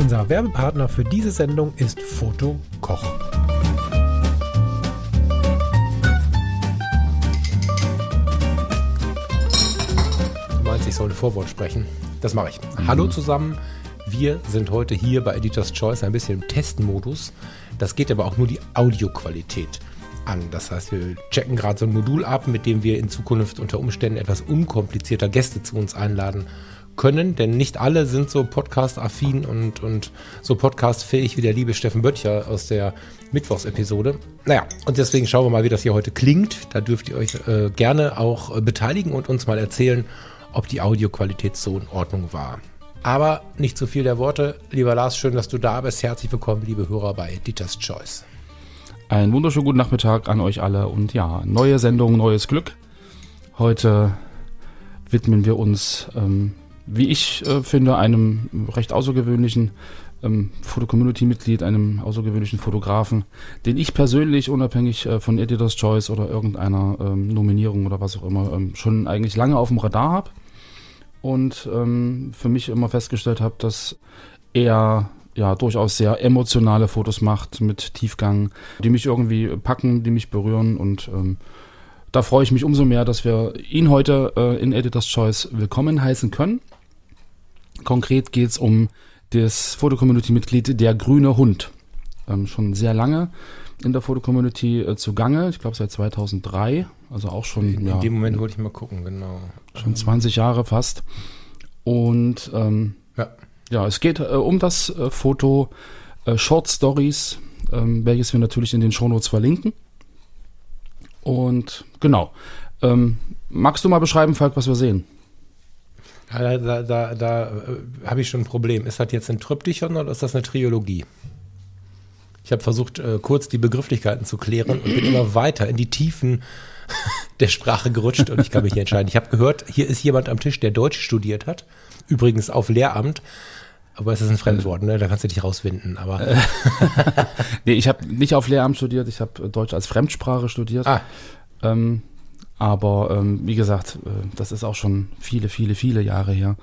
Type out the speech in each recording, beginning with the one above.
Unser Werbepartner für diese Sendung ist Foto Koch. Du meinst, ich soll ein Vorwort sprechen? Das mache ich. Hallo zusammen. Wir sind heute hier bei Editor's Choice ein bisschen im Testmodus. Das geht aber auch nur die Audioqualität an. Das heißt, wir checken gerade so ein Modul ab, mit dem wir in Zukunft unter Umständen etwas unkomplizierter Gäste zu uns einladen können, denn nicht alle sind so podcast-affin und, und so podcast-fähig wie der liebe Steffen Böttcher aus der Mittwochsepisode. Naja, und deswegen schauen wir mal, wie das hier heute klingt. Da dürft ihr euch äh, gerne auch äh, beteiligen und uns mal erzählen, ob die Audioqualität so in Ordnung war. Aber nicht zu viel der Worte. Lieber Lars, schön, dass du da bist. Herzlich willkommen, liebe Hörer bei Editor's Choice. Einen wunderschönen guten Nachmittag an euch alle und ja, neue Sendung, neues Glück. Heute widmen wir uns, ähm, wie ich äh, finde, einem recht außergewöhnlichen ähm, Foto-Community-Mitglied, einem außergewöhnlichen Fotografen, den ich persönlich, unabhängig äh, von Editor's Choice oder irgendeiner ähm, Nominierung oder was auch immer, ähm, schon eigentlich lange auf dem Radar habe und ähm, für mich immer festgestellt habe, dass er ja durchaus sehr emotionale Fotos macht mit Tiefgang, die mich irgendwie packen, die mich berühren und ähm, da freue ich mich umso mehr, dass wir ihn heute äh, in Editor's Choice willkommen heißen können. Konkret geht es um das Foto-Community-Mitglied Der Grüne Hund. Ähm, schon sehr lange in der Foto-Community äh, zugange, ich glaube seit 2003, also auch schon. In, ja, in dem Moment wollte ich mal gucken, genau. Schon 20 Jahre fast. Und ähm, Ja. ja, es geht äh, um das äh, Foto äh, Short Stories, ähm, welches wir natürlich in den Shownotes verlinken. Und genau. Ähm, magst du mal beschreiben, Falk, was wir sehen? Da da, da, da äh, habe ich schon ein Problem. Ist das jetzt ein Triptychon oder ist das eine Trilogie? Ich habe versucht, äh, kurz die Begrifflichkeiten zu klären und bin immer weiter in die Tiefen der Sprache gerutscht und ich kann mich nicht entscheiden. Ich habe gehört, hier ist jemand am Tisch, der Deutsch studiert hat. Übrigens auf Lehramt. Aber es ist ein Fremdwort, ne? Da kannst du dich rauswinden. Aber Nee, ich habe nicht auf Lehramt studiert, ich habe Deutsch als Fremdsprache studiert. ah, Ähm, aber ähm, wie gesagt, äh, das ist auch schon viele, viele, viele Jahre her.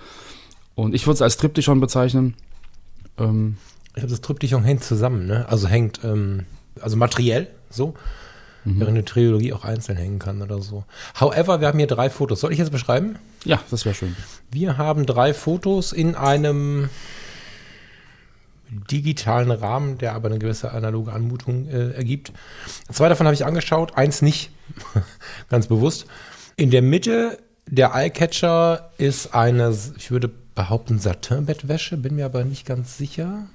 Und ich würde es als Triptychon bezeichnen. Ähm, ich habe das Triptychon hängt zusammen, ne? Also hängt, ähm, also materiell so. Während eine Trilogie auch einzeln hängen kann oder so. However, wir haben hier drei Fotos. Soll ich jetzt beschreiben? ja, das wäre schön. Wir haben drei Fotos in einem digitalen Rahmen, der aber eine gewisse analoge Anmutung äh, ergibt. Zwei davon habe ich angeschaut, eins nicht, ganz bewusst. In der Mitte der Eyecatcher ist eine, ich würde behaupten, Satinbettwäsche, bin mir aber nicht ganz sicher.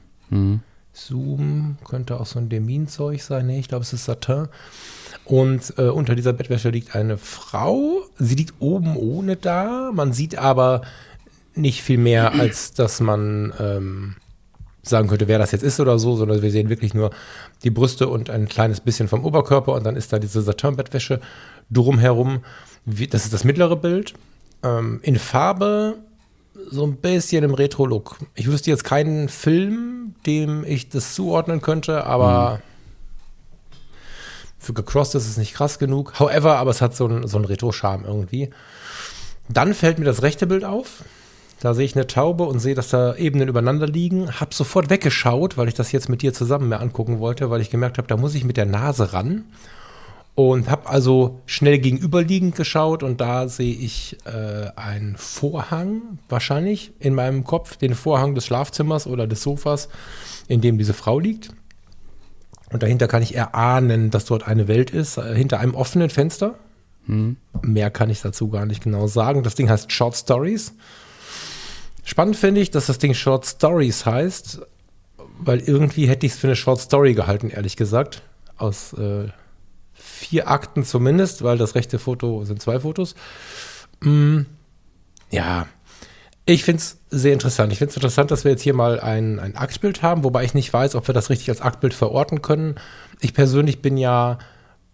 Zoom könnte auch so ein Demin-Zeug sein. Nee, ich glaube, es ist Satin. Und äh, unter dieser Bettwäsche liegt eine Frau. Sie liegt oben ohne da. Man sieht aber nicht viel mehr, als dass man ähm, sagen könnte, wer das jetzt ist oder so, sondern wir sehen wirklich nur die Brüste und ein kleines bisschen vom Oberkörper und dann ist da diese Satin-Bettwäsche drumherum. Wie- Das ist das mittlere Bild. Ähm, in Farbe so ein bisschen im Retro-Look. Ich wüsste jetzt keinen Film, dem ich das zuordnen könnte, aber für gecrossed ist es nicht krass genug. However, aber es hat so einen, so Retro-Charme irgendwie. Dann fällt mir das rechte Bild auf. Da sehe ich eine Taube und sehe, dass da Ebenen übereinander liegen. Hab sofort weggeschaut, weil ich das jetzt mit dir zusammen mehr angucken wollte, weil ich gemerkt habe, da muss ich mit der Nase ran. Und habe also schnell gegenüberliegend geschaut und da sehe ich äh, einen Vorhang, wahrscheinlich in meinem Kopf, den Vorhang des Schlafzimmers oder des Sofas, in dem diese Frau liegt. Und dahinter kann ich erahnen, dass dort eine Welt ist, äh, hinter einem offenen Fenster. Mehr kann ich dazu gar nicht genau sagen. Das Ding heißt Short Stories. Spannend finde ich, dass das Ding Short Stories heißt, weil irgendwie hätte ich es für eine Short Story gehalten, ehrlich gesagt. Aus äh, vier Akten zumindest, weil das rechte Foto sind zwei Fotos. Mm, ja, Ich finde es sehr interessant. Ich finde es interessant, dass wir jetzt hier mal ein, ein Aktbild haben, wobei ich nicht weiß, ob wir das richtig als Aktbild verorten können. Ich persönlich bin ja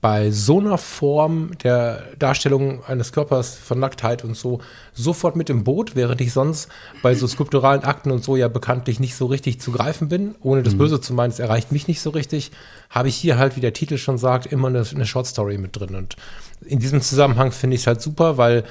bei so einer Form der Darstellung eines Körpers von Nacktheit und so sofort mit im Boot, während ich sonst bei so skulpturalen Akten und so ja bekanntlich nicht so richtig zu greifen bin. Ohne das mhm. Böse zu meinen, es erreicht mich nicht so richtig, habe ich hier halt, wie der Titel schon sagt, immer eine, eine Short Story mit drin. Und in diesem Zusammenhang finde ich es halt super, weil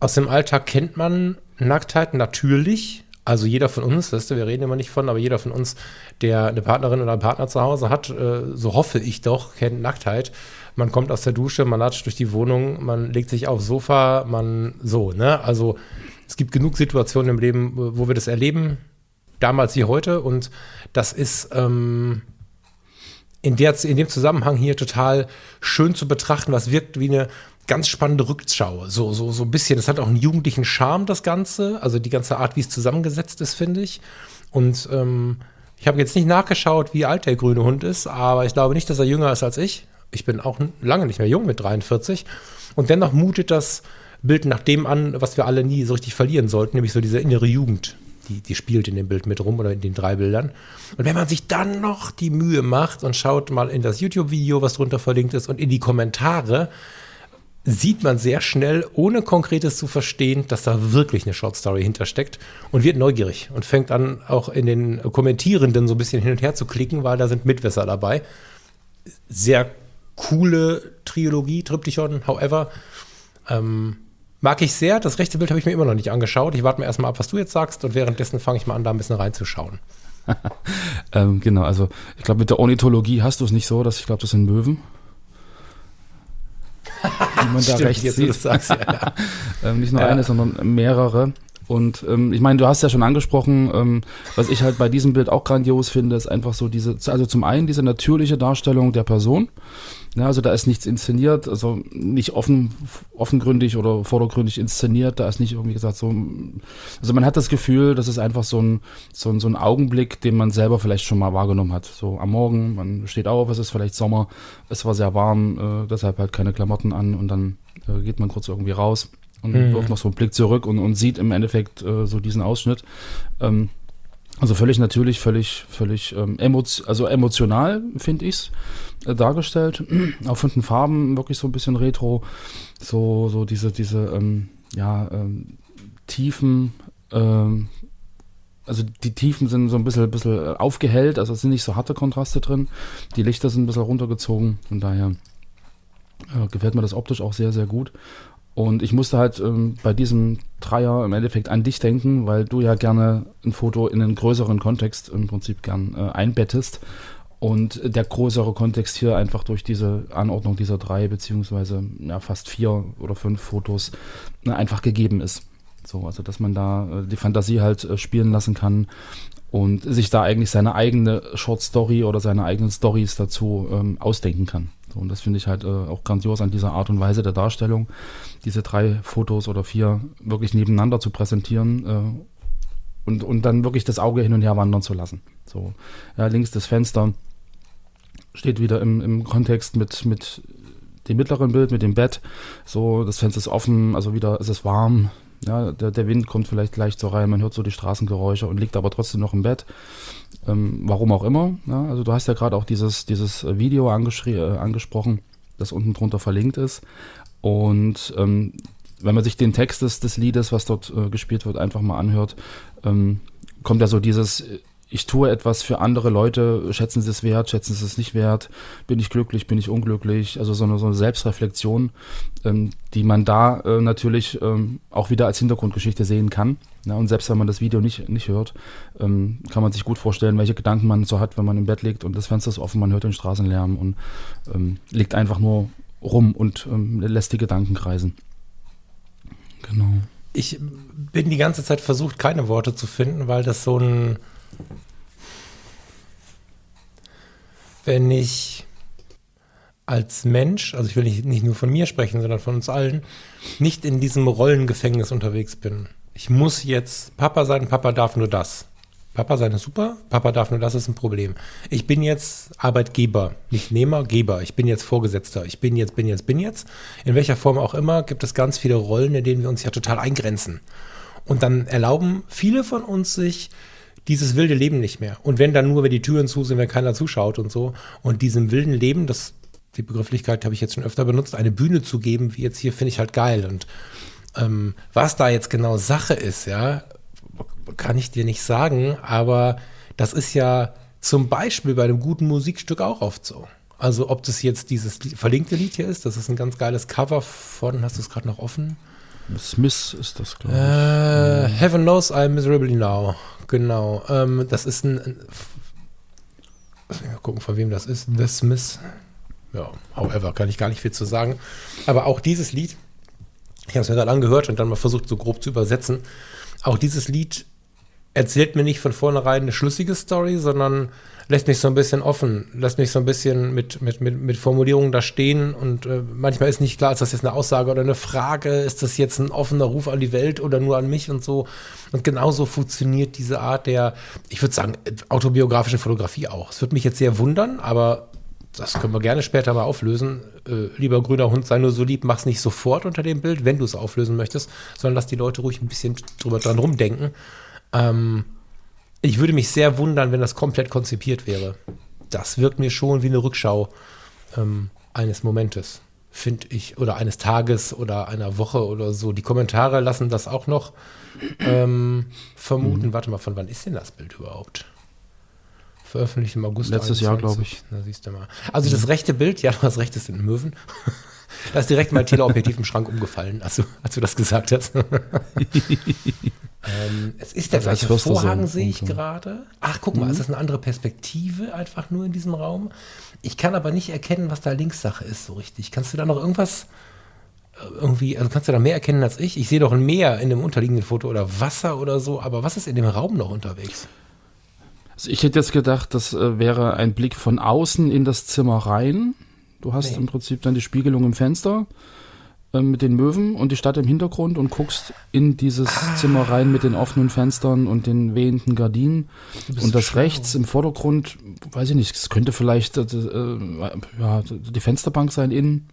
aus dem Alltag kennt man Nacktheit natürlich, also jeder von uns, weißt du, wir reden immer nicht von, aber jeder von uns, der eine Partnerin oder einen Partner zu Hause hat, äh, so hoffe ich doch, kennt Nacktheit. Man kommt aus der Dusche, man latscht durch die Wohnung, man legt sich aufs Sofa, man so, ne? Also es gibt genug Situationen im Leben, wo wir das erleben, damals wie heute. Und das ist ähm, in, der, in dem Zusammenhang hier total schön zu betrachten, was wirkt wie eine ganz spannende Rückschau. So, so, so ein bisschen. Das hat auch einen jugendlichen Charme, das Ganze. Also die ganze Art, wie es zusammengesetzt ist, finde ich. Und ähm, ich habe jetzt nicht nachgeschaut, wie alt der grüne Hund ist, aber ich glaube nicht, dass er jünger ist als ich. Ich bin auch lange nicht mehr jung mit 43. Und dennoch mutet das Bild nach dem an, was wir alle nie so richtig verlieren sollten, nämlich so diese innere Jugend. Die, die spielt in dem Bild mit rum oder in den drei Bildern. Und wenn man sich dann noch die Mühe macht und schaut mal in das YouTube-Video, was drunter verlinkt ist, und in die Kommentare, sieht man sehr schnell, ohne Konkretes zu verstehen, dass da wirklich eine Short Story hintersteckt und wird neugierig und fängt an, auch in den Kommentierenden so ein bisschen hin und her zu klicken, weil da sind Mitwisser dabei. Sehr coole Trilogie, Triptychon, however. Ähm, mag ich sehr. Das rechte Bild habe ich mir immer noch nicht angeschaut. Ich warte mir erstmal ab, was du jetzt sagst und währenddessen fange ich mal an, da ein bisschen reinzuschauen. ähm, genau, also ich glaube, mit der Ornithologie hast du es nicht so, dass ich glaube, das sind Möwen die man da rechts sieht. Sagst, ja, ja. ähm, nicht nur ja. eine, sondern mehrere. Und ähm, ich meine, du hast ja schon angesprochen, ähm, was ich halt bei diesem Bild auch grandios finde, ist einfach so diese, also zum einen diese natürliche Darstellung der Person. Ja, also da ist nichts inszeniert, also nicht offen, offengründig oder vordergründig inszeniert, da ist nicht irgendwie gesagt so, also man hat das Gefühl, das ist einfach so ein, so ein, so ein Augenblick, den man selber vielleicht schon mal wahrgenommen hat. So am Morgen, man steht auf, es ist vielleicht Sommer, es war sehr warm, äh, deshalb halt keine Klamotten an und dann äh, geht man kurz irgendwie raus und mhm. wirft noch so einen Blick zurück und, und sieht im Endeffekt äh, so diesen Ausschnitt. Ähm, also völlig natürlich, völlig, völlig ähm, emotio also emotional, finde ich's äh, dargestellt. Auch von den Farben wirklich so ein bisschen retro. So, so diese, diese, ähm, ja, ähm, Tiefen, ähm, also die Tiefen sind so ein bisschen, bisschen äh, aufgehellt, also es sind nicht so harte Kontraste drin. Die Lichter sind ein bisschen runtergezogen, von daher äh, gefällt mir das optisch auch sehr, sehr gut. Und ich musste halt ähm, bei diesem Dreier im Endeffekt an dich denken, weil du ja gerne ein Foto in einen größeren Kontext im Prinzip gern äh, einbettest. Und der größere Kontext hier einfach durch diese Anordnung dieser drei beziehungsweise ja, fast vier oder fünf Fotos äh, einfach gegeben ist. So, also dass man da äh, die Fantasie halt äh, spielen lassen kann und sich da eigentlich seine eigene Short Story oder seine eigenen Stories dazu ähm, ausdenken kann. So, und das finde ich halt äh, auch grandios an dieser Art und Weise der Darstellung, diese drei Fotos oder vier wirklich nebeneinander zu präsentieren äh, und, und dann wirklich das Auge hin und her wandern zu lassen. So, ja, links das Fenster steht wieder im, im Kontext mit, mit dem mittleren Bild, mit dem Bett. So, das Fenster ist offen, also wieder ist es warm, ja, der, der Wind kommt vielleicht leicht so rein, man hört so die Straßengeräusche und liegt aber trotzdem noch im Bett. Ähm, warum auch immer. Ja, also du hast ja gerade auch dieses, dieses Video äh, angesprochen, das unten drunter verlinkt ist. Und ähm, wenn man sich den Text des, des Liedes, was dort äh, gespielt wird, einfach mal anhört, ähm, kommt ja so dieses ich tue etwas für andere Leute, schätzen sie es wert, schätzen sie es nicht wert, bin ich glücklich, bin ich unglücklich, also so eine, so eine Selbstreflexion, ähm, die man da äh, natürlich ähm, auch wieder als Hintergrundgeschichte sehen kann. Ja, und selbst wenn man das Video nicht, nicht hört, ähm, kann man sich gut vorstellen, welche Gedanken man so hat, wenn man im Bett liegt und das Fenster ist offen, man hört den Straßenlärm und ähm, liegt einfach nur rum und ähm, lässt die Gedanken kreisen. Genau. Ich bin die ganze Zeit versucht, keine Worte zu finden, weil das so ein wenn ich als Mensch, also ich will nicht, nicht nur von mir sprechen, sondern von uns allen, nicht in diesem Rollengefängnis unterwegs bin. Ich muss jetzt Papa sein, Papa darf nur das. Papa sein ist super, Papa darf nur das, ist ein Problem. Ich bin jetzt Arbeitgeber, nicht Nehmer, Geber. Ich bin jetzt Vorgesetzter. Ich bin jetzt, bin jetzt, bin jetzt. In welcher Form auch immer gibt es ganz viele Rollen, in denen wir uns ja total eingrenzen. Und dann erlauben viele von uns sich dieses wilde Leben nicht mehr. Und wenn dann nur, wenn die Türen zu sind, wenn keiner zuschaut und so. Und diesem wilden Leben, das, die Begrifflichkeit habe ich jetzt schon öfter benutzt, eine Bühne zu geben, wie jetzt hier, finde ich halt geil. Und ähm, was da jetzt genau Sache ist, ja, kann ich dir nicht sagen, aber das ist ja zum Beispiel bei einem guten Musikstück auch oft so. Also ob das jetzt dieses verlinkte Lied hier ist, das ist ein ganz geiles Cover von, hast du es gerade noch offen? Smith ist das, glaube ich. Äh, Heaven knows I'm miserably now. Genau. Ähm, das ist ein, mal gucken, von wem das ist. The Smith. Ja, however, kann ich gar nicht viel zu sagen. Aber auch dieses Lied, ich habe es mir gerade angehört und dann mal versucht, so grob zu übersetzen. Auch dieses Lied erzählt mir nicht von vornherein eine schlüssige Story, sondern lässt mich so ein bisschen offen, lässt mich so ein bisschen mit, mit, mit, mit Formulierungen da stehen und äh, manchmal ist nicht klar, ist das jetzt eine Aussage oder eine Frage, ist das jetzt ein offener Ruf an die Welt oder nur an mich und so. Und genauso funktioniert diese Art der, ich würde sagen, autobiografischen Fotografie auch. Es würde mich jetzt sehr wundern, aber das können wir gerne später mal auflösen. Äh, lieber grüner Hund, sei nur so lieb, mach's nicht sofort unter dem Bild, wenn du es auflösen möchtest, sondern lass die Leute ruhig ein bisschen drüber dran rumdenken. Ähm, ich würde mich sehr wundern, wenn das komplett konzipiert wäre. Das wirkt mir schon wie eine Rückschau ähm, eines Momentes, finde ich, oder eines Tages oder einer Woche oder so. Die Kommentare lassen das auch noch ähm, vermuten. Mhm. Warte mal, von wann ist denn das Bild überhaupt? Veröffentlicht im August. Letztes 21. Jahr, glaube ich. Na, siehst du mal. Also das rechte Bild, ja, das rechte sind Möwen. Da ist direkt mein Teleobjektiv im Schrank umgefallen, als du, als du das gesagt hast. Ähm, es ist der also gleiche Vorhang, sehe ich gerade. Ach, guck mal, mhm. ist das eine andere Perspektive einfach nur in diesem Raum? Ich kann aber nicht erkennen, was da links Sache ist so richtig. Kannst du da noch irgendwas äh, irgendwie, also kannst du da mehr erkennen als ich? Ich sehe doch ein Meer in dem unterliegenden Foto oder Wasser oder so, aber was ist in dem Raum noch unterwegs? Also ich hätte jetzt gedacht, das äh, wäre ein Blick von außen in das Zimmer rein. Du hast nee. im Prinzip dann die Spiegelung im Fenster mit den Möwen und die Stadt im Hintergrund und guckst in dieses ah. Zimmer rein mit den offenen Fenstern und den wehenden Gardinen. Und das schlau. rechts im Vordergrund, weiß ich nicht, es könnte vielleicht äh, äh, ja, die Fensterbank sein innen.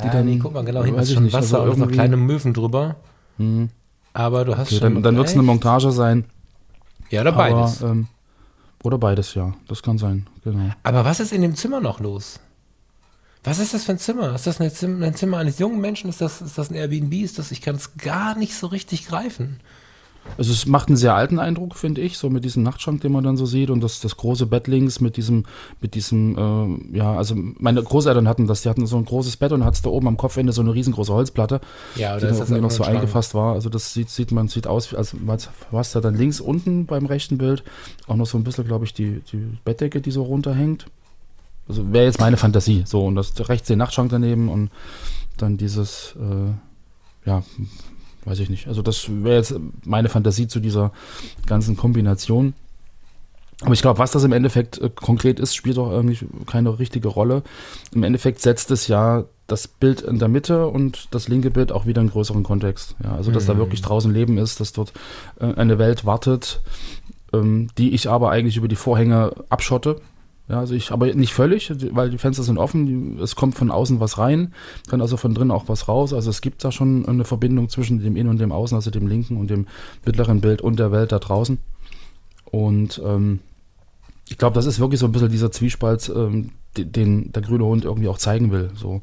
Die ja, dann, nee, guck mal, genau, hinten ist schon nicht, Wasser also und noch kleine Möwen drüber. Mhm. Aber du hast okay, schon. Dann, dann wird es eine Montage sein. Ja, oder beides. ähm, oder beides, ja. Das kann sein, genau. Aber was ist in dem Zimmer noch los? Was ist das für ein Zimmer? Ist das ein Zimmer, ein Zimmer eines jungen Menschen? Ist das, ist das ein Airbnb? Ist das, ich kann es gar nicht so richtig greifen. Also es macht einen sehr alten Eindruck, finde ich, so mit diesem Nachtschrank, den man dann so sieht und das, das große Bett links mit diesem, mit diesem, äh, ja, also meine Großeltern hatten das, die hatten so ein großes Bett und hat da oben am Kopfende so eine riesengroße Holzplatte, ja, die da noch so eingefasst war. Also das sieht, sieht man, sieht aus, als was da dann links unten beim rechten Bild auch noch so ein bisschen, glaube ich, die, die Bettdecke, die so runterhängt. Also wäre jetzt meine Fantasie. So, und das rechts den Nachtschrank daneben und dann dieses, äh, ja, weiß ich nicht. Also das wäre jetzt meine Fantasie zu dieser ganzen Kombination. Aber ich glaube, was das im Endeffekt äh, konkret ist, spielt auch irgendwie keine richtige Rolle. Im Endeffekt setzt es ja das Bild in der Mitte und das linke Bild auch wieder in größeren Kontext. Ja, also dass mhm. da wirklich draußen Leben ist, dass dort äh, eine Welt wartet, ähm, die ich aber eigentlich über die Vorhänge abschotte. Ja, also ich, aber nicht völlig, weil die Fenster sind offen, es kommt von außen was rein, kann also von drinnen auch was raus. Also es gibt da schon eine Verbindung zwischen dem Innen und dem Außen, also dem linken und dem mittleren Bild und der Welt da draußen. Und ähm, ich glaube, das ist wirklich so ein bisschen dieser Zwiespalt, ähm, den der grüne Hund irgendwie auch zeigen will. So,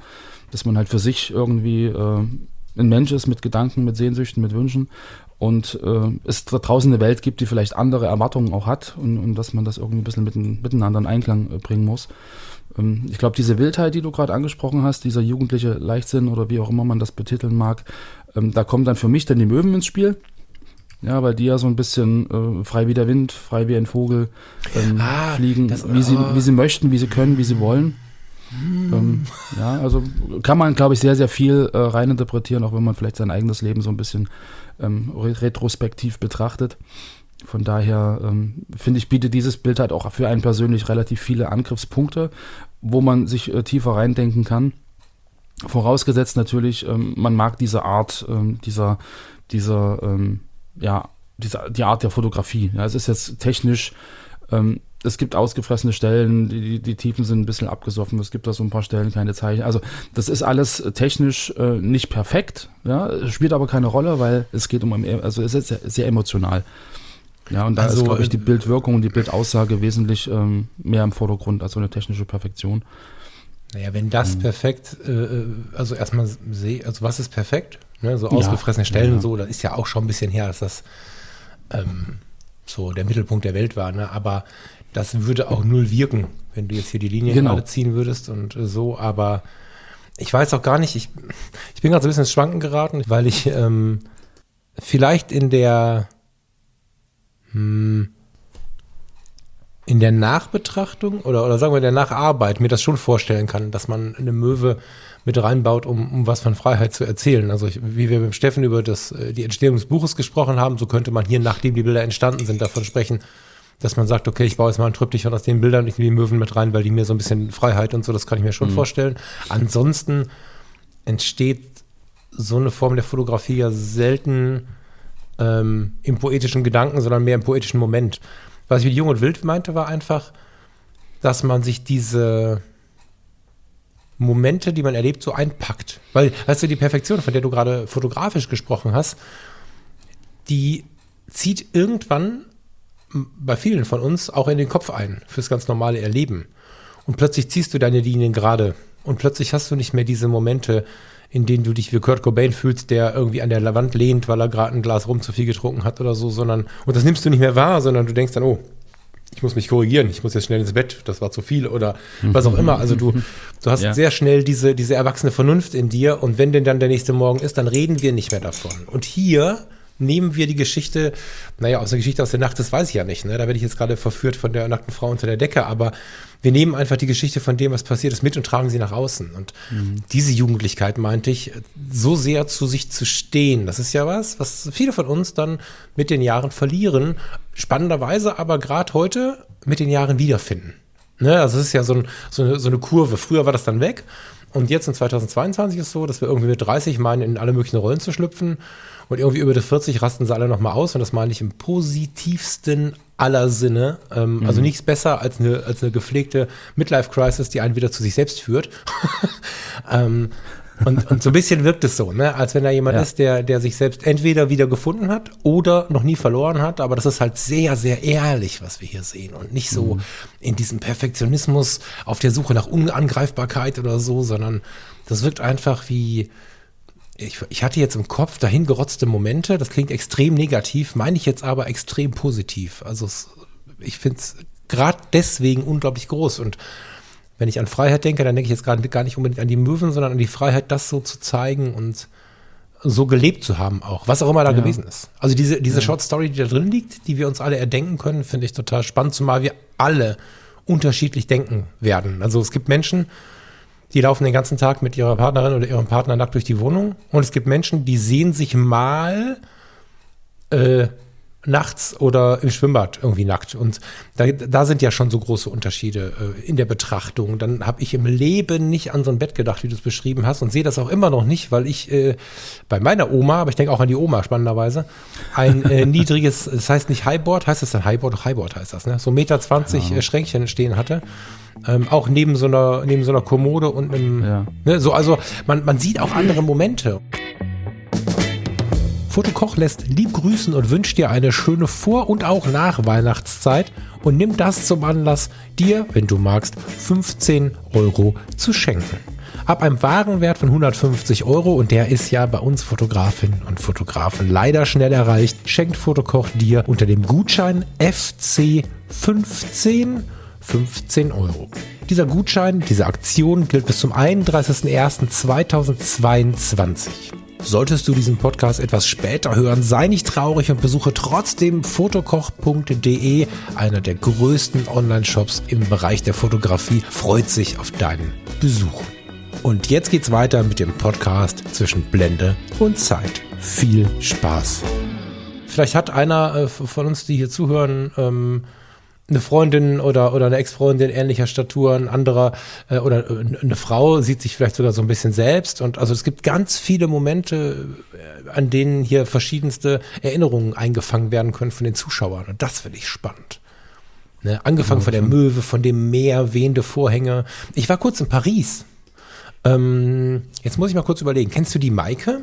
dass man halt für sich irgendwie äh, ein Mensch ist mit Gedanken, mit Sehnsüchten, mit Wünschen und äh, es da draußen eine Welt gibt, die vielleicht andere Erwartungen auch hat und, und dass man das irgendwie ein bisschen mitten, miteinander in Einklang äh, bringen muss. Ähm, ich glaube, diese Wildheit, die du gerade angesprochen hast, dieser jugendliche Leichtsinn oder wie auch immer man das betiteln mag, ähm, da kommen dann für mich dann die Möwen ins Spiel. Ja, weil die ja so ein bisschen äh, frei wie der Wind, frei wie ein Vogel ähm, ah, fliegen, das, wie, sie, oh. wie sie möchten, wie sie können, wie sie wollen. Hm. Ähm, ja, also kann man, glaube ich, sehr, sehr viel äh, reininterpretieren, auch wenn man vielleicht sein eigenes Leben so ein bisschen ähm, retrospektiv betrachtet. Von daher ähm, finde ich, bietet dieses Bild halt auch für einen persönlich relativ viele Angriffspunkte, wo man sich äh, tiefer reindenken kann. Vorausgesetzt natürlich, ähm, man mag diese Art, ähm, dieser, dieser, ähm, ja, dieser, die Art der Fotografie. Ja, es ist jetzt technisch ähm, es gibt ausgefressene Stellen, die, die Tiefen sind ein bisschen abgesoffen, es gibt da so ein paar Stellen keine Zeichen. Also das ist alles technisch äh, nicht perfekt, ja, spielt aber keine Rolle, weil es geht um, also es ist sehr, sehr emotional. Ja, und da also, ist, glaube ich, die Bildwirkung und die Bildaussage wesentlich ähm, mehr im Vordergrund als so eine technische Perfektion. Naja, wenn das mhm. perfekt, äh, äh also erstmal sehe, also was ist perfekt? Ne, so ausgefressene ja, Stellen ja. und so, das ist ja auch schon ein bisschen her, dass das ähm, so der Mittelpunkt der Welt war. Ne? Aber das würde auch null wirken, wenn du jetzt hier die Linien genau. alle ziehen würdest und äh, so. Aber ich weiß auch gar nicht, ich, ich bin gerade so ein bisschen ins Schwanken geraten, weil ich ähm, vielleicht in der hm, in der Nachbetrachtung oder, oder sagen wir in der Nacharbeit mir das schon vorstellen kann, dass man eine Möwe mit reinbaut, um, um was von Freiheit zu erzählen. Also ich, wie wir mit Steffen über das, äh, die Entstehung des Buches gesprochen haben, so könnte man hier, nachdem die Bilder entstanden sind, davon sprechen, dass man sagt, okay, ich baue jetzt mal ein Triptychon aus den Bildern, ich nehme die Möwen mit rein, weil die mir so ein bisschen Freiheit und so, das kann ich mir schon mhm. vorstellen. Ansonsten entsteht so eine Form der Fotografie ja selten ähm, im poetischen Gedanken, sondern mehr im poetischen Moment. Was ich mit Jung und Wild meinte, war einfach, dass man sich diese Momente, die man erlebt, so einpackt. Weil, weißt du, die Perfektion, von der du gerade fotografisch gesprochen hast, die zieht irgendwann bei vielen von uns auch in den Kopf ein, fürs ganz normale Erleben. Und plötzlich ziehst du deine Linien gerade. Und plötzlich hast du nicht mehr diese Momente, in denen du dich wie Kurt Cobain fühlst, der irgendwie an der Wand lehnt, weil er gerade ein Glas rum zu viel getrunken hat oder so, sondern, und das nimmst du nicht mehr wahr, sondern du denkst dann, oh, ich muss mich korrigieren, ich muss jetzt schnell ins Bett, das war zu viel oder was auch immer. Also du, du hast ja. sehr schnell diese, diese erwachsene Vernunft in dir und wenn denn dann der nächste Morgen ist, dann reden wir nicht mehr davon. Und hier nehmen wir die Geschichte, naja, aus der Geschichte aus der Nacht, das weiß ich ja nicht, ne? da werde ich jetzt gerade verführt von der nackten Frau unter der Decke, aber wir nehmen einfach die Geschichte von dem, was passiert ist, mit und tragen sie nach außen. Und mhm. diese Jugendlichkeit, meinte ich, so sehr zu sich zu stehen, das ist ja was, was viele von uns dann mit den Jahren verlieren, spannenderweise aber gerade heute mit den Jahren wiederfinden. Ne? Also es ist ja so, ein, so, eine, so eine Kurve. Früher war das dann weg. Und jetzt in 2022 ist es so, dass wir irgendwie mit 30 meinen, in alle möglichen Rollen zu schlüpfen. Und irgendwie über die 40 rasten sie alle nochmal aus. Und das meine ich im positivsten aller Sinne. Ähm, mhm. Also nichts besser als eine, als eine gepflegte Midlife-Crisis, die einen wieder zu sich selbst führt. ähm, und, und so ein bisschen wirkt es so, ne? als wenn da jemand ja. ist, der, der sich selbst entweder wieder gefunden hat oder noch nie verloren hat. Aber das ist halt sehr, sehr ehrlich, was wir hier sehen. Und nicht so mhm. in diesem Perfektionismus auf der Suche nach Unangreifbarkeit oder so, sondern das wirkt einfach wie, ich, ich hatte jetzt im Kopf dahin gerotzte Momente, das klingt extrem negativ, meine ich jetzt aber extrem positiv. Also es, ich finde es gerade deswegen unglaublich groß. Und wenn ich an Freiheit denke, dann denke ich jetzt gerade gar nicht unbedingt an die Möwen, sondern an die Freiheit, das so zu zeigen und so gelebt zu haben auch, was auch immer da ja. gewesen ist. Also diese, diese ja. Short Story, die da drin liegt, die wir uns alle erdenken können, finde ich total spannend, zumal wir alle unterschiedlich denken werden. Also es gibt Menschen, die laufen den ganzen Tag mit ihrer Partnerin oder ihrem Partner nackt durch die Wohnung. Und es gibt Menschen, die sehen sich mal äh, nachts oder im Schwimmbad irgendwie nackt. Und da, da sind ja schon so große Unterschiede äh, in der Betrachtung. Dann habe ich im Leben nicht an so ein Bett gedacht, wie du es beschrieben hast, und sehe das auch immer noch nicht, weil ich äh, bei meiner Oma, aber ich denke auch an die Oma spannenderweise, ein äh, niedriges, das heißt nicht Highboard, heißt das dann Highboard? Highboard heißt das, ne? So Meter 20 ja. Äh, Schränkchen stehen hatte. Ähm, auch neben so einer, neben so einer Kommode und einem, ja. ne, so, also man, man sieht auch andere Momente. Fotokoch lässt lieb grüßen und wünscht dir eine schöne Vor- und auch nach Weihnachtszeit und nimm das zum Anlass, dir, wenn du magst, 15 Euro zu schenken. Ab einem Warenwert von 150 Euro, und der ist ja bei uns Fotografinnen und Fotografen leider schnell erreicht, schenkt Fotokoch dir unter dem Gutschein FC15 15 Euro. Dieser Gutschein, diese Aktion gilt bis zum 31.01.2022. Solltest du diesen Podcast etwas später hören, sei nicht traurig und besuche trotzdem fotokoch.de, einer der größten Online-Shops im Bereich der Fotografie, freut sich auf deinen Besuch. Und jetzt geht's weiter mit dem Podcast zwischen Blende und Zeit. Viel Spaß. Vielleicht hat einer äh, von uns, die hier zuhören, ähm, eine Freundin oder, oder eine Ex-Freundin ähnlicher Statur, ein anderer äh, oder äh, eine Frau sieht sich vielleicht sogar so ein bisschen selbst. Und also es gibt ganz viele Momente, äh, an denen hier verschiedenste Erinnerungen eingefangen werden können von den Zuschauern. Und das finde ich spannend. Ne? Angefangen von der Möwe, von dem Meer, wehende Vorhänge. Ich war kurz in Paris. Ähm, jetzt muss ich mal kurz überlegen. Kennst du die Maike?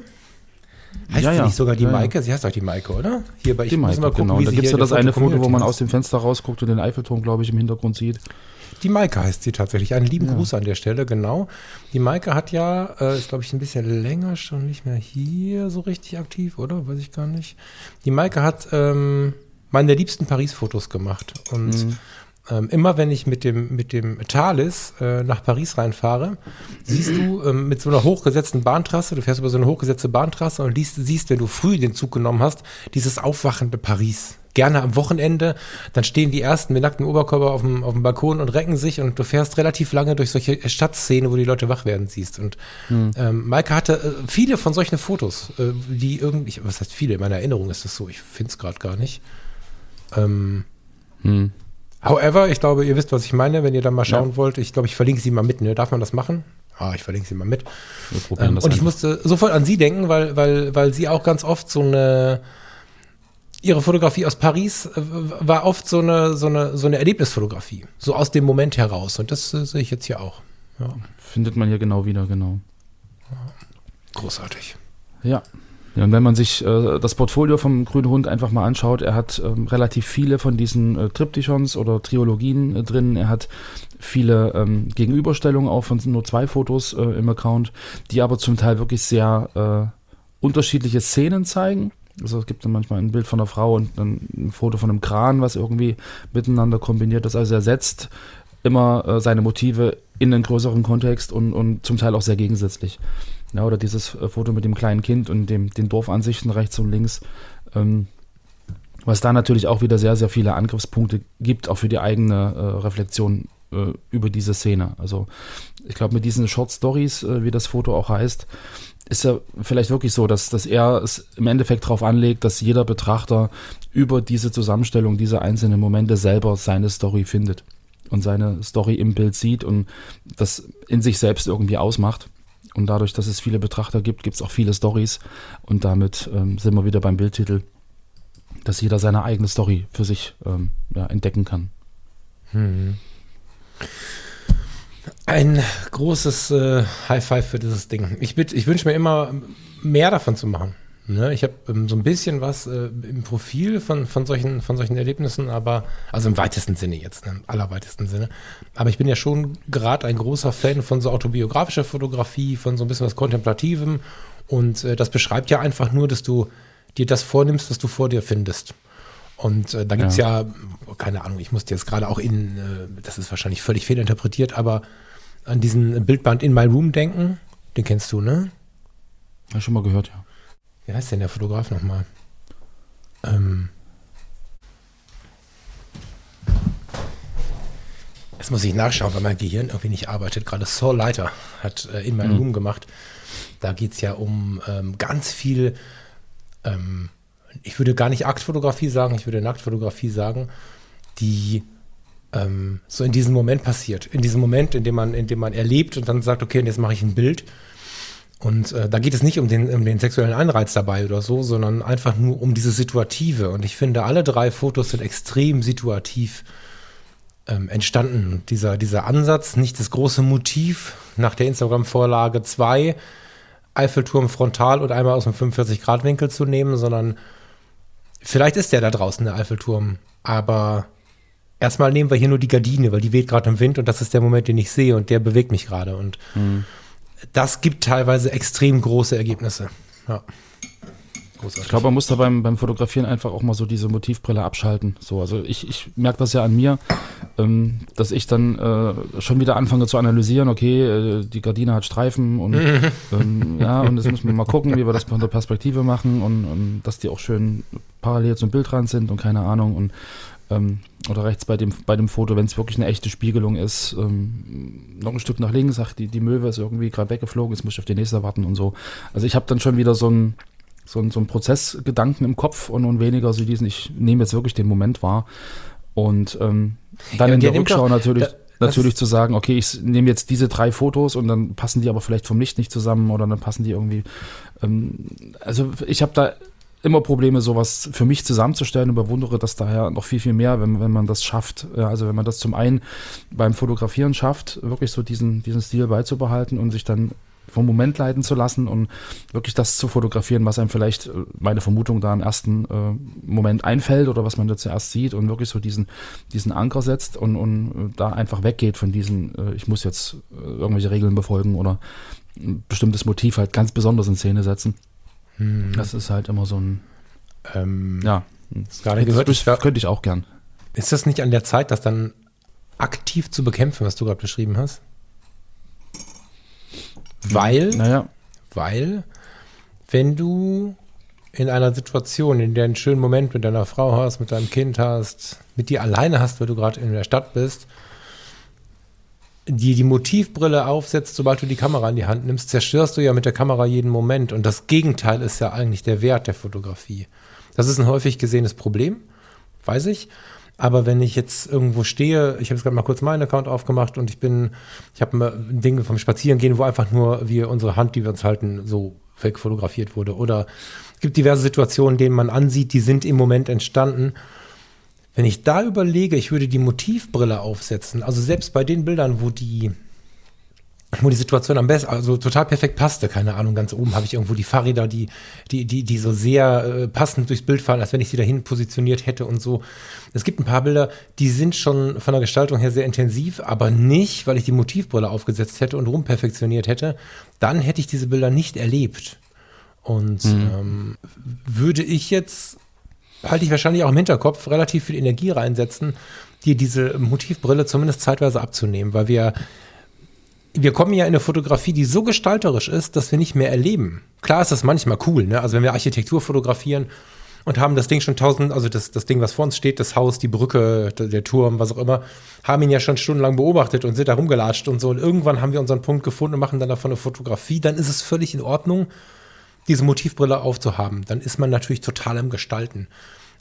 Heißt Ja, sie ja. nicht sogar die Ja, ja. Maike? Sie heißt doch die Maike, oder? Hier bei ich Die Maike, mal gucken, genau. Da gibt es ja das eine Foto, wo man aus dem Fenster rausguckt und den Eiffelturm, glaube ich, im Hintergrund sieht. Die Maike heißt sie tatsächlich. Einen lieben Gruß an der Stelle, genau. Die Maike hat ja, äh, ist glaube ich ein bisschen länger schon nicht mehr hier so richtig aktiv, oder? Weiß ich gar nicht. Die Maike hat ähm, meine liebsten Paris-Fotos gemacht. Und ähm, immer wenn ich mit dem, mit dem Thalys äh, nach Paris reinfahre, siehst du ähm, mit so einer hochgesetzten Bahntrasse, du fährst über so eine hochgesetzte Bahntrasse und liest, siehst, wenn du früh den Zug genommen hast, dieses aufwachende Paris. Gerne am Wochenende, dann stehen die ersten mit nacktem Oberkörper auf dem, auf dem Balkon und recken sich und du fährst relativ lange durch solche Stadtszenen, wo die Leute wach werden siehst. Und ähm, Maike hatte äh, viele von solchen Fotos, äh, die irgendwie, was heißt viele, in meiner Erinnerung ist das so, ich finde es gerade gar nicht. Ähm, Hm. However, ich glaube, ihr wisst, was ich meine, wenn ihr da mal schauen wollt. Ich glaube, ich verlinke sie mal mit. Ne? Darf man das machen? Ah, ich verlinke sie mal mit. Wir probieren Ähm, und ich einfach. musste sofort an sie denken, weil, weil, weil sie auch ganz oft so eine ihre Fotografie aus Paris äh, war oft so eine, so eine, so eine Erlebnisfotografie. So aus dem Moment heraus. Und das äh, sehe ich jetzt hier auch. Ja, Findet man hier genau wieder, genau. großartig. Ja. Ja und wenn man sich äh, das Portfolio vom Grünen Hund einfach mal anschaut, er hat ähm, relativ viele von diesen äh, Triptychons oder Triologien äh, drin. Er hat viele ähm, Gegenüberstellungen auch von nur zwei Fotos äh, im Account, die aber zum Teil wirklich sehr äh, unterschiedliche Szenen zeigen. Also es gibt dann manchmal ein Bild von einer Frau und dann ein Foto von einem Kran, was irgendwie miteinander kombiniert ist. Also er setzt immer äh, seine Motive in einen größeren Kontext und, und zum Teil auch sehr gegensätzlich. Ja, oder dieses äh, Foto mit dem kleinen Kind und dem, den Dorfansichten rechts und links. Ähm, was da natürlich auch wieder sehr, sehr viele Angriffspunkte gibt, auch für die eigene äh, Reflexion äh, über diese Szene. Also ich glaube, mit diesen Short Stories, äh, wie das Foto auch heißt, ist ja vielleicht wirklich so, dass, dass er es im Endeffekt darauf anlegt, dass jeder Betrachter über diese Zusammenstellung dieser einzelnen Momente selber seine Story findet und seine Story im Bild sieht und das in sich selbst irgendwie ausmacht. Und dadurch, dass es viele Betrachter gibt, gibt es auch viele Stories. Und damit ähm, sind wir wieder beim Bildtitel, dass jeder seine eigene Story für sich ähm, ja, entdecken kann. Ein großes äh, High Five für dieses Ding. Ich, ich wünsche mir immer mehr davon zu machen. Ne? Ich habe ähm, so ein bisschen was äh, im Profil von, von, solchen, von solchen Erlebnissen, aber, also im weitesten Sinne jetzt, ne? im allerweitesten Sinne. Aber ich bin ja schon gerade ein großer Fan von so autobiografischer Fotografie, von so ein bisschen was Kontemplativem. Und äh, das beschreibt ja einfach nur, dass du dir das vornimmst, was du vor dir findest. Und äh, da gibt's ja. keine Ahnung, ich musste jetzt gerade auch in, äh, das ist wahrscheinlich völlig fehlinterpretiert, aber an diesen Bildband In My Room denken. Den kennst du, ne? Ich schon mal gehört, ja. Wie heißt denn der Fotograf nochmal? Ähm. Jetzt muss ich nachschauen, weil mein Gehirn irgendwie nicht arbeitet. Gerade Saul Leiter hat äh, In My Mhm. Room gemacht. Da geht's ja um ähm, ganz viel, ähm, ich würde gar nicht Aktfotografie sagen, ich würde Nacktfotografie sagen, die ähm, so in diesem Moment passiert. In diesem Moment, in dem man, in dem man erlebt und dann sagt, okay, und jetzt mache ich ein Bild. Und äh, da geht es nicht um den, um den sexuellen Anreiz dabei oder so, sondern einfach nur um diese Situative. Und ich finde, alle drei Fotos sind extrem situativ ähm, entstanden. Dieser, dieser Ansatz, nicht das große Motiv nach der Instagram-Vorlage 2, Eiffelturm frontal und einmal aus dem 45-Grad-Winkel zu nehmen, sondern vielleicht ist der da draußen, der Eiffelturm, aber erstmal nehmen wir hier nur die Gardine, weil die weht gerade im Wind und das ist der Moment, den ich sehe und der bewegt mich gerade. Und das gibt teilweise extrem große Ergebnisse. Ja. Großartig. Ich glaube, man muss da beim, beim Fotografieren einfach auch mal so diese Motivbrille abschalten. So, also ich, ich merke das ja an mir, ähm, dass ich dann äh, schon wieder anfange zu analysieren, okay, äh, die Gardine hat Streifen und ähm, ja, und jetzt müssen wir mal gucken, wie wir das von der Perspektive machen und, und dass die auch schön parallel zum Bildrand sind und keine Ahnung und ähm, oder rechts bei dem, bei dem Foto, wenn es wirklich eine echte Spiegelung ist, ähm, noch ein Stück nach links, ach, die, die Möwe ist irgendwie gerade weggeflogen, jetzt muss ich auf die nächste warten und so. Also ich habe dann schon wieder so ein so ein, so ein Prozessgedanken im Kopf und, und weniger so diesen, ich nehme jetzt wirklich den Moment wahr. Und ähm, dann Ja, in der Rückschau doch- natürlich, da- natürlich zu sagen, okay, ich nehme jetzt diese drei Fotos und dann passen die aber vielleicht vom Licht nicht zusammen oder dann passen die irgendwie. Ähm, also ich habe da immer Probleme, sowas für mich zusammenzustellen und bewundere das daher noch viel, viel mehr, wenn, wenn man das schafft. Also wenn man das zum einen beim Fotografieren schafft, wirklich so diesen, diesen Stil beizubehalten und sich dann vom Moment leiten zu lassen und wirklich das zu fotografieren, was einem vielleicht, äh, meine Vermutung, da im ersten äh, Moment einfällt oder was man da zuerst sieht und wirklich so diesen, diesen Anker setzt und, und äh, da einfach weggeht von diesen, äh, ich muss jetzt äh, irgendwelche Regeln befolgen oder ein bestimmtes Motiv halt ganz besonders in Szene setzen. Hm. Das ist halt immer so ein, Ähm, ja, gerade gehört, das, ich, könnte ich auch gern. ist das nicht an der Zeit, das dann aktiv zu bekämpfen, was du gerade beschrieben hast? Weil, Naja, weil, wenn du in einer Situation, in der einen schönen Moment mit deiner Frau hast, mit deinem Kind hast, mit dir alleine hast, weil du gerade in der Stadt bist, die die Motivbrille aufsetzt, sobald du die Kamera in die Hand nimmst, zerstörst du ja mit der Kamera jeden Moment. Und das Gegenteil ist ja eigentlich der Wert der Fotografie. Das ist ein häufig gesehenes Problem, weiß ich. Aber wenn ich jetzt irgendwo stehe, ich habe jetzt gerade mal kurz meinen Account aufgemacht und ich bin, ich habe Ding vom Spazierengehen, wo einfach nur wir unsere Hand, die wir uns halten, so wegfotografiert wurde. Oder es gibt diverse Situationen, denen man ansieht, die sind im Moment entstanden. Wenn ich da überlege, ich würde die Motivbrille aufsetzen, also selbst bei den Bildern, wo die, wo die Situation am besten, also total perfekt passte, keine Ahnung, ganz oben habe ich irgendwo die Fahrräder, die, die, die, die so sehr äh, passend durchs Bild fallen, als wenn ich sie dahin positioniert hätte und so. Es gibt ein paar Bilder, die sind schon von der Gestaltung her sehr intensiv, aber nicht, weil ich die Motivbrille aufgesetzt hätte und rumperfektioniert hätte. Dann hätte ich diese Bilder nicht erlebt. Und ähm, würde ich jetzt halte ich wahrscheinlich auch im Hinterkopf, relativ viel Energie reinsetzen, dir diese Motivbrille zumindest zeitweise abzunehmen, weil wir, wir kommen ja in eine Fotografie, die so gestalterisch ist, dass wir nicht mehr erleben. Klar ist das manchmal cool, ne? Also wenn wir Architektur fotografieren und haben das Ding schon tausend, also das, das Ding, was vor uns steht, das Haus, die Brücke, der, der Turm, was auch immer, haben ihn ja schon stundenlang beobachtet und sind da rumgelatscht und so. Und irgendwann haben wir unseren Punkt gefunden und machen dann davon eine Fotografie, dann ist es völlig in Ordnung diese Motivbrille aufzuhaben. Dann ist man natürlich total im Gestalten.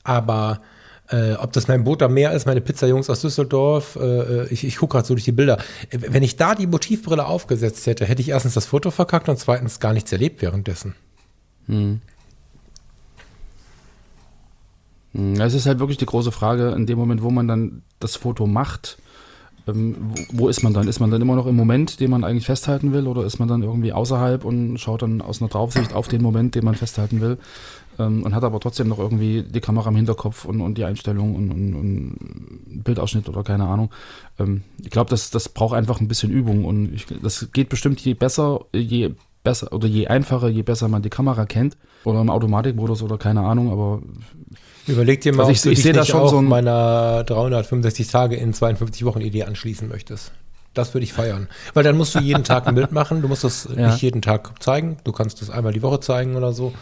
Aber äh, ob das mein Boot am Meer ist, meine Pizzajungs aus Düsseldorf, äh, ich, ich gucke gerade so durch die Bilder. Äh, Wenn ich da die Motivbrille aufgesetzt hätte, hätte ich erstens das Foto verkackt und zweitens gar nichts erlebt währenddessen. Hm, Es ist halt wirklich die große Frage, in dem Moment, wo man dann das Foto macht, ähm, wo, wo ist man dann? Ist man dann immer noch im Moment, den man eigentlich festhalten will, oder ist man dann irgendwie außerhalb und schaut dann aus einer Draufsicht auf den Moment, den man festhalten will ähm, und hat aber trotzdem noch irgendwie die Kamera im Hinterkopf und, und die Einstellung und, und, und Bildausschnitt oder keine Ahnung. Ähm, ich glaube, das, das braucht einfach ein bisschen Übung und ich, das geht bestimmt je besser, je besser oder je einfacher, je besser man die Kamera kennt oder im Automatikmodus oder keine Ahnung, aber Überleg dir mal, Also ich- ob du ich dich nicht schon auch so ein- meiner 365 Tage in 52 Wochen Idee anschließen möchtest. Das würde ich feiern. Weil dann musst du jeden Tag ein Bild machen. Du musst das Ja. nicht jeden Tag zeigen. Du kannst das einmal die Woche zeigen oder so.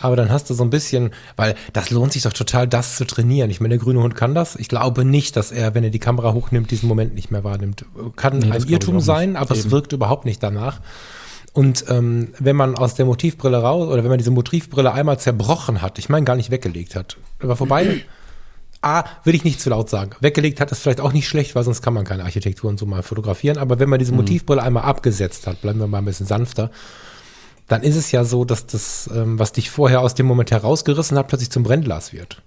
Aber dann hast du so ein bisschen, weil das lohnt sich doch total, das zu trainieren. Ich meine, der grüne Hund kann das. Ich glaube nicht, dass er, wenn er die Kamera hochnimmt, diesen Moment nicht mehr wahrnimmt. Kann Nee, ein Irrtum sein, aber es Eben. wirkt überhaupt nicht danach. Und ähm, wenn man aus der Motivbrille raus, oder wenn man diese Motivbrille einmal zerbrochen hat, ich meine gar nicht weggelegt hat, aber vorbei, A, will ich nicht zu laut sagen. Weggelegt hat ist vielleicht auch nicht schlecht, weil sonst kann man keine Architekturen so mal fotografieren. Aber wenn man diese Motivbrille einmal abgesetzt hat, bleiben wir mal ein bisschen sanfter, dann ist es ja so, dass das, ähm, was dich vorher aus dem Moment herausgerissen hat, plötzlich zum Brennglas wird.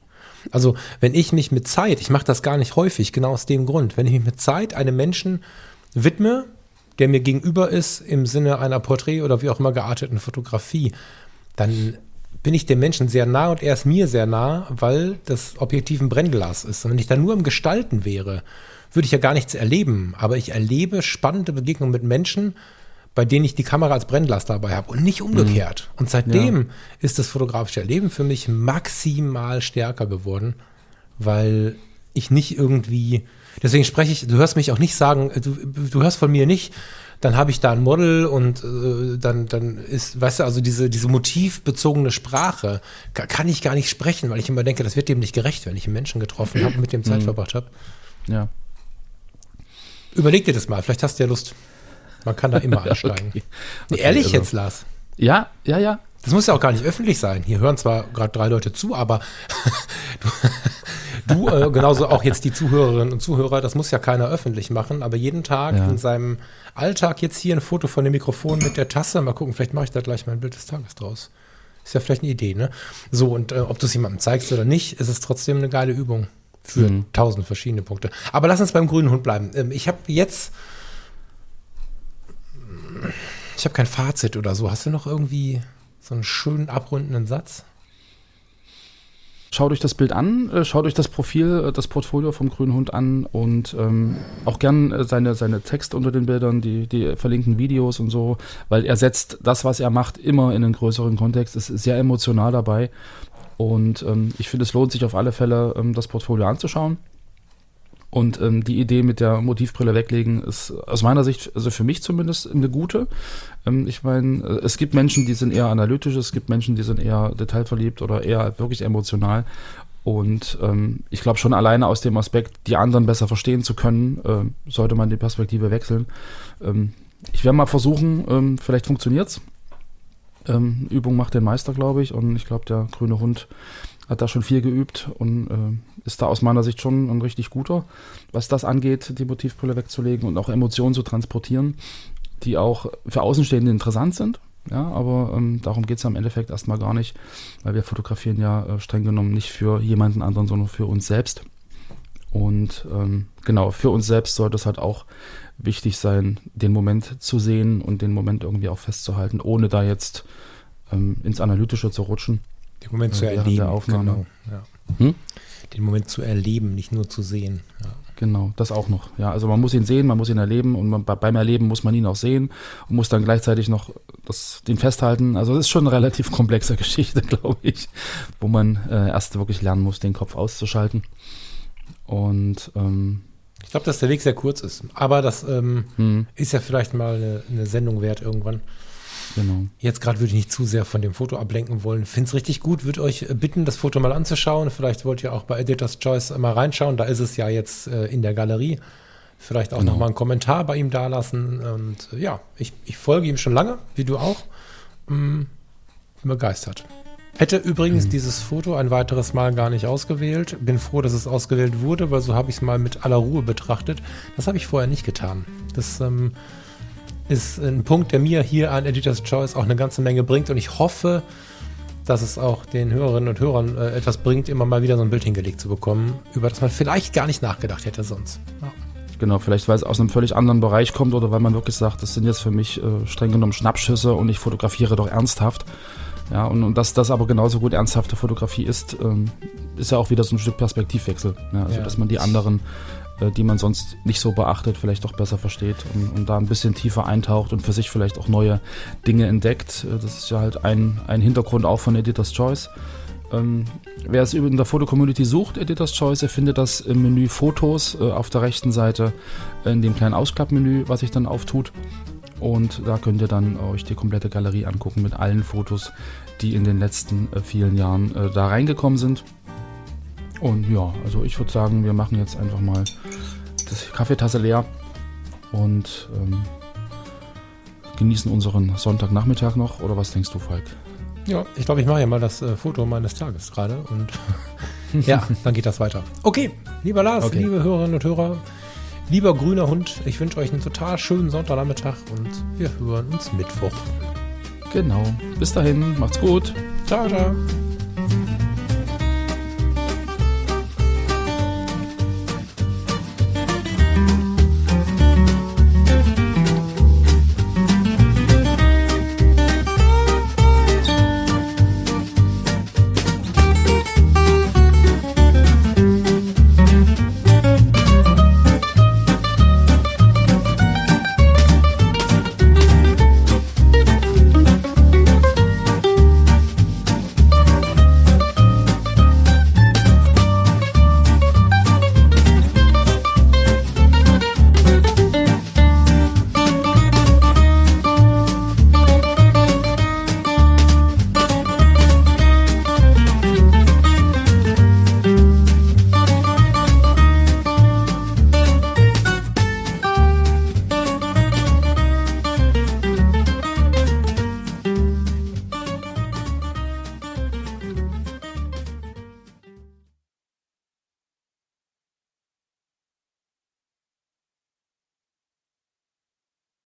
Also wenn ich mich mit Zeit, ich mache das gar nicht häufig, genau aus dem Grund, wenn ich mich mit Zeit einem Menschen widme, der mir gegenüber ist im Sinne einer Porträt- oder wie auch immer gearteten Fotografie, dann bin ich dem Menschen sehr nah und er ist mir sehr nah, weil das Objektiv ein Brennglas ist. Und wenn ich da nur im Gestalten wäre, würde ich ja gar nichts erleben. Aber ich erlebe spannende Begegnungen mit Menschen, bei denen ich die Kamera als Brennglas dabei habe und nicht umgekehrt. Und seitdem ist das fotografische Erleben für mich maximal stärker geworden, weil ich nicht irgendwie, deswegen spreche ich, du hörst mich auch nicht sagen, du, du hörst von mir nicht, dann habe ich da ein Model und äh, dann, dann ist, weißt du, also diese, diese motivbezogene Sprache ka- kann ich gar nicht sprechen, weil ich immer denke, das wird dem nicht gerecht, wenn ich einen Menschen getroffen habe und mit dem Zeit verbracht habe. ja. Überleg dir das mal, vielleicht hast du ja Lust. Man kann da immer einsteigen. Okay. Nee, Okay, ehrlich also- jetzt, Lars. Ja, ja, ja. Das muss ja auch gar nicht öffentlich sein. Hier hören zwar gerade drei Leute zu, aber du, du äh, genauso auch jetzt die Zuhörerinnen und Zuhörer, das muss ja keiner öffentlich machen, aber jeden Tag Ja. in seinem Alltag jetzt hier ein Foto von dem Mikrofon mit der Tasse. Mal gucken, vielleicht mache ich da gleich mein Bild des Tages draus. Ist ja vielleicht eine Idee, ne? So, und äh, ob du es jemandem zeigst oder nicht, ist es trotzdem eine geile Übung für Mhm. tausend verschiedene Punkte. Aber lass uns beim grünen Hund bleiben. Ähm, ich habe jetzt. Ich habe kein Fazit oder so. Hast du noch irgendwie so einen schönen abrundenden Satz? Schaut euch das Bild an, äh, schaut euch das Profil, äh, das Portfolio vom grünen Hund an und ähm, auch gern äh, seine, seine Texte unter den Bildern, die, die verlinkten Videos und so, weil er setzt das, was er macht, immer in einen größeren Kontext, ist sehr emotional dabei und ähm, ich finde, es lohnt sich auf alle Fälle, ähm, das Portfolio anzuschauen. Und ähm, die Idee mit der Motivbrille weglegen ist aus meiner Sicht, also für mich zumindest, eine gute. Ähm, ich meine, äh, es gibt Menschen, die sind eher analytisch, es gibt Menschen, die sind eher detailverliebt oder eher wirklich emotional. Und ähm, ich glaube schon alleine aus dem Aspekt, die anderen besser verstehen zu können, äh, sollte man die Perspektive wechseln. Ähm, ich werde mal versuchen, ähm, vielleicht funktioniert's. Ähm, Übung macht den Meister, glaube ich. Und ich glaube, der grüne Hund hat da schon viel geübt und äh, ist da aus meiner Sicht schon ein richtig guter, was das angeht, die Motivbrille wegzulegen und auch Emotionen zu transportieren, die auch für Außenstehende interessant sind. Ja, aber ähm, darum geht es am Endeffekt erstmal gar nicht, weil wir fotografieren ja äh, streng genommen nicht für jemanden anderen, sondern für uns selbst. Und ähm, genau, für uns selbst sollte es halt auch wichtig sein, den Moment zu sehen und den Moment irgendwie auch festzuhalten, ohne da jetzt ähm, ins Analytische zu rutschen. Den Moment zu erleben. der Aufnahme. Genau, ja. Hm? Den Moment zu erleben, nicht nur zu sehen. Ja. Genau, das auch noch. Ja, also man muss ihn sehen, man muss ihn erleben und man, bei- beim Erleben muss man ihn auch sehen und muss dann gleichzeitig noch das, den festhalten. Also das ist schon eine relativ komplexe Geschichte, glaube ich, wo man äh, erst wirklich lernen muss, den Kopf auszuschalten. Und ähm, Ich glaube, dass der Weg sehr kurz ist. Aber das ähm, hm, ist ja vielleicht mal eine, eine Sendung wert irgendwann. Genau. Jetzt gerade würde ich nicht zu sehr von dem Foto ablenken wollen. Finde es richtig gut. Würde euch äh, bitten, das Foto mal anzuschauen. Vielleicht wollt ihr auch bei Editor's Choice mal reinschauen. Da ist es ja jetzt äh, in der Galerie. Vielleicht auch Genau. noch mal einen Kommentar bei ihm dalassen. Und äh, ja, ich, ich folge ihm schon lange, wie du auch. Mm, bin begeistert. Hätte übrigens dieses Foto ein weiteres Mal gar nicht ausgewählt. Bin froh, dass es ausgewählt wurde, weil so habe ich es mal mit aller Ruhe betrachtet. Das habe ich vorher nicht getan. Das ähm, ist ein Punkt, der mir hier an Editor's Choice auch eine ganze Menge bringt und ich hoffe, dass es auch den Hörerinnen und Hörern äh, etwas bringt, immer mal wieder so ein Bild hingelegt zu bekommen, über das man vielleicht gar nicht nachgedacht hätte sonst. Ja. Genau, vielleicht weil es aus einem völlig anderen Bereich kommt oder weil man wirklich sagt, das sind jetzt für mich äh, streng genommen Schnappschüsse und ich fotografiere doch ernsthaft. Ja, und, und dass das aber genauso gut ernsthafte Fotografie ist, ähm, ist ja auch wieder so ein Stück Perspektivwechsel. Ja, also Ja. dass man die anderen, die man sonst nicht so beachtet, vielleicht doch besser versteht und, und da ein bisschen tiefer eintaucht und für sich vielleicht auch neue Dinge entdeckt. Äh, Das ist ja halt ein, ein Hintergrund auch von Editor's Choice. Ähm, wer es in der Foto-Community sucht, Editor's Choice, er findet das im Menü Fotos äh, auf der rechten Seite äh, in dem kleinen Ausklappmenü, was sich dann auftut. Und da könnt ihr dann euch die komplette Galerie angucken mit allen Fotos, die in den letzten äh, vielen Jahren äh, da reingekommen sind. Und ja, also ich würde sagen, wir machen jetzt einfach mal das Kaffeetasse leer und ähm, genießen unseren Sonntagnachmittag noch. Oder was denkst du, Falk? Ja, ich glaube, ich mache ja mal das äh, Foto meines Tages gerade und ja, dann geht das weiter. Okay, lieber Lars, Okay. liebe Hörerinnen und Hörer, lieber grüner Hund, ich wünsche euch einen total schönen Sonntagnachmittag und wir hören uns Mittwoch. Genau. Bis dahin, macht's gut. Ciao, ciao.